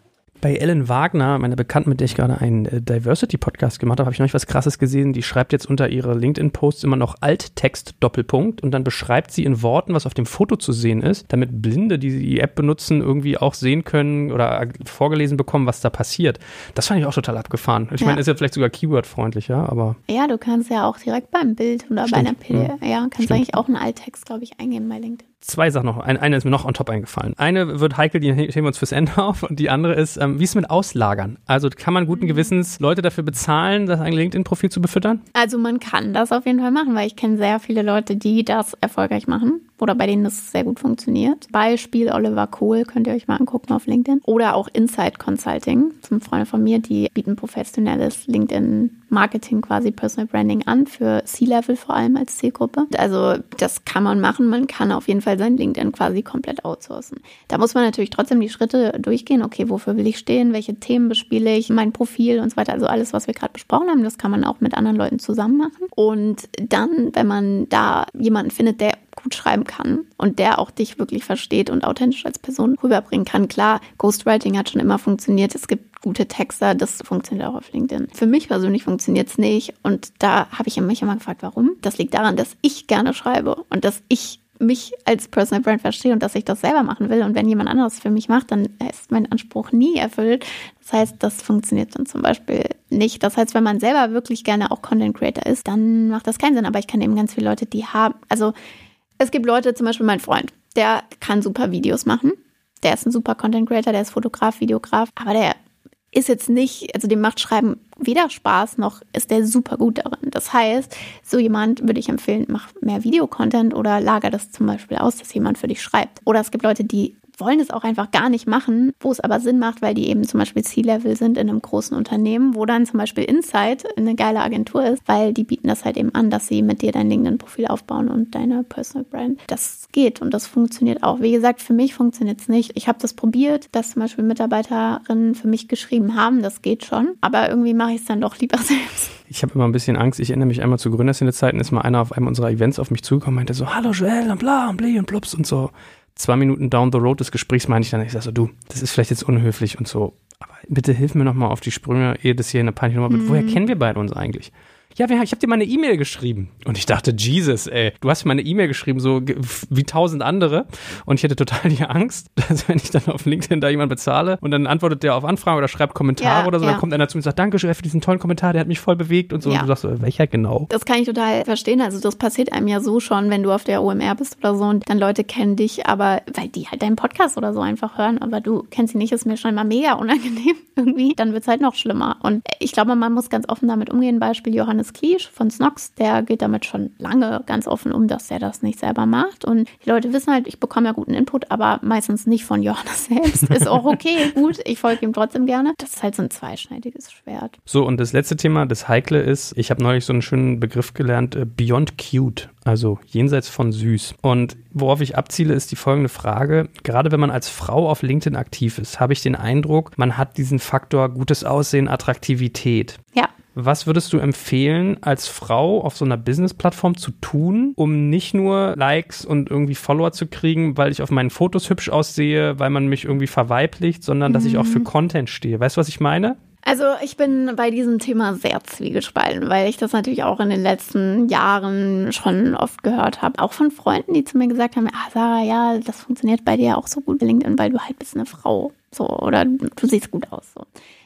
Bei Ellen Wagner, meiner Bekannten, mit der ich gerade einen äh, Diversity-Podcast gemacht habe, habe ich noch was Krasses gesehen. Die schreibt jetzt unter ihre LinkedIn-Posts immer noch Alttext Doppelpunkt und dann beschreibt sie in Worten, was auf dem Foto zu sehen ist, damit Blinde, die die App benutzen, irgendwie auch sehen können oder vorgelesen bekommen, was da passiert. Das fand ich auch total abgefahren. Ich ja. meine, ist ja vielleicht sogar Keyword-freundlicher, aber. Ja, du kannst ja auch direkt beim Bild oder Stimmt. bei einer PDF, ja, kannst Stimmt. eigentlich auch einen Alttext, glaube ich, eingeben bei LinkedIn. Zwei Sachen noch. Eine, eine ist mir noch on top eingefallen. Eine wird heikel, die heben wir uns fürs Ende [LAUGHS] auf. Und die andere ist, ähm, wie ist es mit Auslagern? Also kann man guten Gewissens Leute dafür bezahlen, das ein LinkedIn-Profil zu befüttern? Also man kann das auf jeden Fall machen, weil ich kenne sehr viele Leute, die das erfolgreich machen oder bei denen das sehr gut funktioniert. Beispiel Oliver Kohl könnt ihr euch mal angucken auf LinkedIn. Oder auch Insight Consulting, zum Freunde von mir, die bieten professionelles LinkedIn Marketing quasi Personal Branding an für C-Level vor allem als Zielgruppe. Also das kann man machen. Man kann auf jeden Fall sein LinkedIn quasi komplett outsourcen. Da muss man natürlich trotzdem die Schritte durchgehen. Okay, wofür will ich stehen? Welche Themen bespiele ich? Mein Profil und so weiter. Also alles, was wir gerade besprochen haben, das kann man auch mit anderen Leuten zusammen machen. Und dann, wenn man da jemanden findet, der gut schreiben kann und der auch dich wirklich versteht und authentisch als Person rüberbringen kann. Klar, Ghostwriting hat schon immer funktioniert. Es gibt gute Texter, das funktioniert auch auf LinkedIn. Für mich persönlich funktioniert es nicht und da habe ich mich immer gefragt, warum. Das liegt daran, dass ich gerne schreibe und dass ich mich als Personal Brand verstehe und dass ich das selber machen will. Und wenn jemand anderes für mich macht, dann ist mein Anspruch nie erfüllt. Das heißt, das funktioniert dann zum Beispiel nicht. Das heißt, wenn man selber wirklich gerne auch Content Creator ist, dann macht das keinen Sinn. Aber ich kenne eben ganz viele Leute, die haben, also es gibt Leute, zum Beispiel mein Freund, der kann super Videos machen. Der ist ein super Content Creator, der ist Fotograf, Videograf, aber der ist jetzt nicht, also dem macht Schreiben weder Spaß noch ist der super gut darin. Das heißt, so jemand würde ich empfehlen, mach mehr Videocontent oder lager das zum Beispiel aus, dass jemand für dich schreibt. Oder es gibt Leute, die wollen es auch einfach gar nicht machen, wo es aber Sinn macht, weil die eben zum Beispiel C-Level sind in einem großen Unternehmen, wo dann zum Beispiel Insight eine geile Agentur ist, weil die bieten das halt eben an, dass sie mit dir dein LinkedIn-Profil aufbauen und deine Personal Brand. Das geht und das funktioniert auch. Wie gesagt, für mich funktioniert es nicht. Ich habe das probiert, dass zum Beispiel Mitarbeiterinnen für mich geschrieben haben, das geht schon, aber irgendwie mache ich es dann doch lieber [LAUGHS] selbst. Ich habe immer ein bisschen Angst. Ich erinnere mich einmal zu Gründerszene-Zeiten, ist mal einer auf einem unserer Events auf mich zugekommen, meinte so, hallo Joel und bla und bli und plups und so zwei Minuten down the road des Gesprächs meine ich dann, ich sage so, du, das ist vielleicht jetzt unhöflich und so, aber bitte hilf mir nochmal auf die Sprünge, ehe das hier eine peinliche Nummer wird. Mhm. Woher kennen wir beide uns eigentlich? Ja, ich habe dir mal eine E-Mail geschrieben. Und ich dachte, Jesus, ey, du hast mir eine E-Mail geschrieben, so wie tausend andere. Und ich hätte total die Angst, [LAUGHS] dass wenn ich dann auf LinkedIn da jemand bezahle und dann antwortet der auf Anfragen oder schreibt Kommentare ja, oder so, ja. dann kommt einer zu mir und sagt, danke schön für diesen tollen Kommentar, der hat mich voll bewegt und so. Ja. Und du sagst, so, welcher genau? Das kann ich total verstehen. Also das passiert einem ja so schon, wenn du auf der OMR bist oder so und dann Leute kennen dich, aber weil die halt deinen Podcast oder so einfach hören, aber du kennst sie nicht, ist mir schon mal mega [LAUGHS] unangenehm irgendwie. Dann wird es halt noch schlimmer. Und ich glaube, man muss ganz offen damit umgehen. Beispiel Johannes Johannes Kliesch von Snox, der geht damit schon lange ganz offen um, dass er das nicht selber macht. Und die Leute wissen halt, ich bekomme ja guten Input, aber meistens nicht von Johannes selbst. Ist auch okay, [LAUGHS] gut, ich folge ihm trotzdem gerne. Das ist halt so ein zweischneidiges Schwert. So, und das letzte Thema, das Heikle ist, ich habe neulich so einen schönen Begriff gelernt, äh, Beyond Cute also jenseits von süß. Und worauf ich abziele, ist die folgende Frage. Gerade wenn man als Frau auf LinkedIn aktiv ist, habe ich den Eindruck, man hat diesen Faktor gutes Aussehen, Attraktivität. Ja. Was würdest du empfehlen, als Frau auf so einer Business-Plattform zu tun, um nicht nur Likes und irgendwie Follower zu kriegen, weil ich auf meinen Fotos hübsch aussehe, weil man mich irgendwie verweiblicht, sondern mhm. dass ich auch für mhm. Content stehe? Weißt du, was ich meine? Also ich bin bei diesem Thema sehr zwiegespalten, weil ich das natürlich auch in den letzten Jahren schon oft gehört habe. Auch von Freunden, die zu mir gesagt haben, ah Sarah, ja, das funktioniert bei dir auch so gut bei LinkedIn, weil du halt bist eine Frau. So, oder du siehst gut aus. So.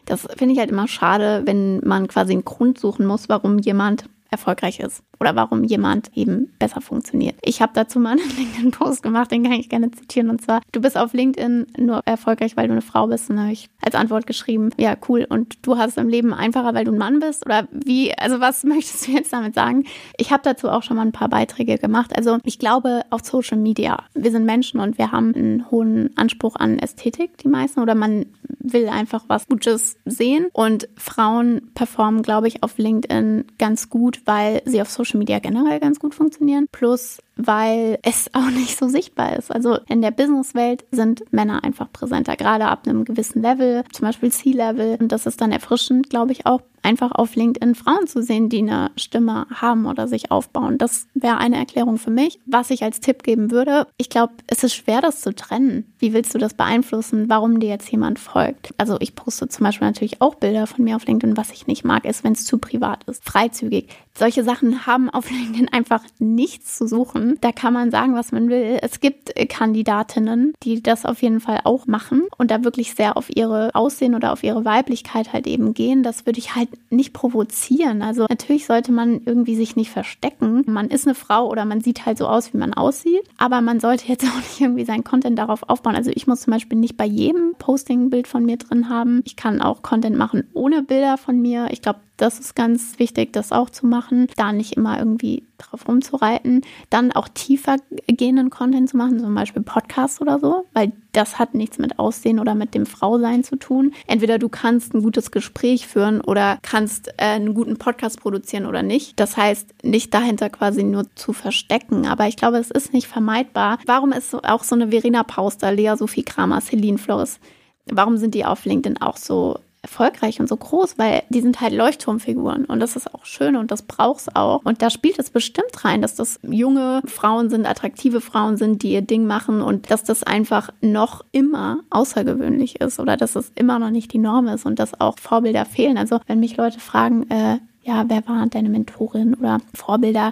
Das finde ich halt immer schade, wenn man quasi einen Grund suchen muss, warum jemand erfolgreich ist oder warum jemand eben besser funktioniert. Ich habe dazu mal [LAUGHS] einen LinkedIn-Post gemacht, den kann ich gerne zitieren. Und zwar, du bist auf LinkedIn nur erfolgreich, weil du eine Frau bist. Und habe ich als Antwort geschrieben, ja, cool. Und du hast es im Leben einfacher, weil du ein Mann bist? Oder wie, also was [LAUGHS] möchtest du jetzt damit sagen? Ich habe dazu auch schon mal ein paar Beiträge gemacht. Also ich glaube auf Social Media, wir sind Menschen und wir haben einen hohen Anspruch an Ästhetik, die meisten. Oder man will einfach was Gutes sehen. Und Frauen performen, glaube ich, auf LinkedIn ganz gut, weil sie auf Social Media generell ganz gut funktionieren. Plus weil es [LAUGHS] auch nicht so sichtbar ist. Also in der Businesswelt sind Männer einfach präsenter, gerade ab einem gewissen Level, zum Beispiel C-Level. Und das ist dann erfrischend, glaube ich, auch einfach auf LinkedIn Frauen zu sehen, die eine Stimme haben oder sich aufbauen. Das wäre eine Erklärung für mich. Was ich als Tipp geben würde, ich glaube, es ist schwer, das zu trennen. Wie willst du das beeinflussen, warum dir jetzt jemand folgt? Also ich poste zum Beispiel natürlich auch Bilder von mir auf LinkedIn. Was ich nicht mag, ist, wenn es zu privat ist, freizügig. Solche Sachen haben auf [LAUGHS] LinkedIn einfach nichts zu suchen machen. Da kann man sagen, was man will. Es gibt äh, Kandidatinnen, die das auf jeden Fall auch machen und da wirklich sehr auf ihre Aussehen oder auf ihre Weiblichkeit halt eben gehen. Das würde ich halt nicht provozieren. Also natürlich sollte man irgendwie sich nicht verstecken. Man ist eine Frau oder man sieht halt so aus, wie man aussieht. Aber man sollte jetzt [LAUGHS] auch nicht irgendwie seinen Content darauf aufbauen. Also ich muss zum Beispiel nicht bei jedem Posting ein Bild von mir drin haben. Ich kann auch Content machen ohne Bilder von mir. Ich glaube, das ist ganz wichtig, das auch zu machen, da nicht immer irgendwie drauf rumzureiten. Dann auch tiefer gehenden Content zu machen, zum Beispiel Podcasts oder so, weil das hat nichts mit Aussehen oder mit dem Frausein zu tun. Entweder du kannst ein gutes Gespräch führen oder kannst äh, einen guten Podcast produzieren oder nicht. Das heißt, nicht dahinter quasi nur zu verstecken. Aber ich glaube, es ist nicht vermeidbar. Warum ist auch so eine Verena Pauster, Lea Sophie Kramer, Celine Flores, warum sind die auf LinkedIn auch so erfolgreich und so groß, weil die sind halt Leuchtturmfiguren und das ist auch schön und das braucht's auch. Und da spielt es bestimmt rein, dass das junge Frauen sind, attraktive Frauen sind, die ihr Ding machen und dass das einfach noch immer außergewöhnlich ist oder dass es immer noch nicht die Norm ist und dass auch Vorbilder fehlen. Also wenn mich Leute fragen, äh, ja, wer war deine Mentorin oder Vorbilder?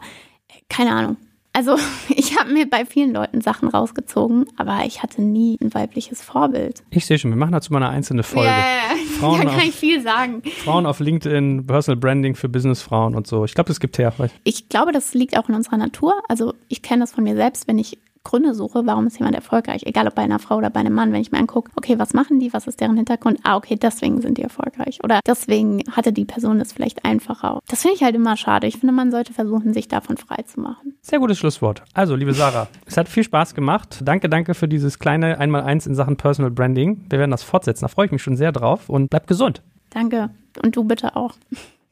Keine Ahnung. Also [LAUGHS] ich habe mir bei vielen Leuten Sachen rausgezogen, aber ich hatte nie ein weibliches Vorbild. Ich sehe schon, wir machen dazu mal eine einzelne Folge. Ja, yeah, [LAUGHS] Frauen da kann auf, ich viel sagen. Frauen auf LinkedIn, Personal Branding für Businessfrauen und so. Ich glaube, das gibt her. Ich glaube, das liegt auch in unserer Natur. Also ich kenne das von mir selbst, wenn ich Gründe suche, warum ist jemand erfolgreich, egal ob bei einer Frau oder bei einem Mann, wenn ich mir angucke, okay, was machen die, was ist deren Hintergrund, ah, okay, deswegen sind die erfolgreich oder deswegen hatte die Person es vielleicht einfacher. Das finde ich halt immer schade. Ich finde, man sollte versuchen, sich davon frei zu machen. Sehr gutes Schlusswort. Also, liebe Sarah, [LAUGHS] es hat viel Spaß gemacht. Danke, danke für dieses kleine Einmaleins in Sachen Personal Branding. Wir werden das fortsetzen. Da freue ich mich schon sehr drauf und bleib gesund. Danke. Und du bitte auch.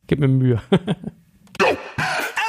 Gib mir Mühe. [LAUGHS] [LAUGHS]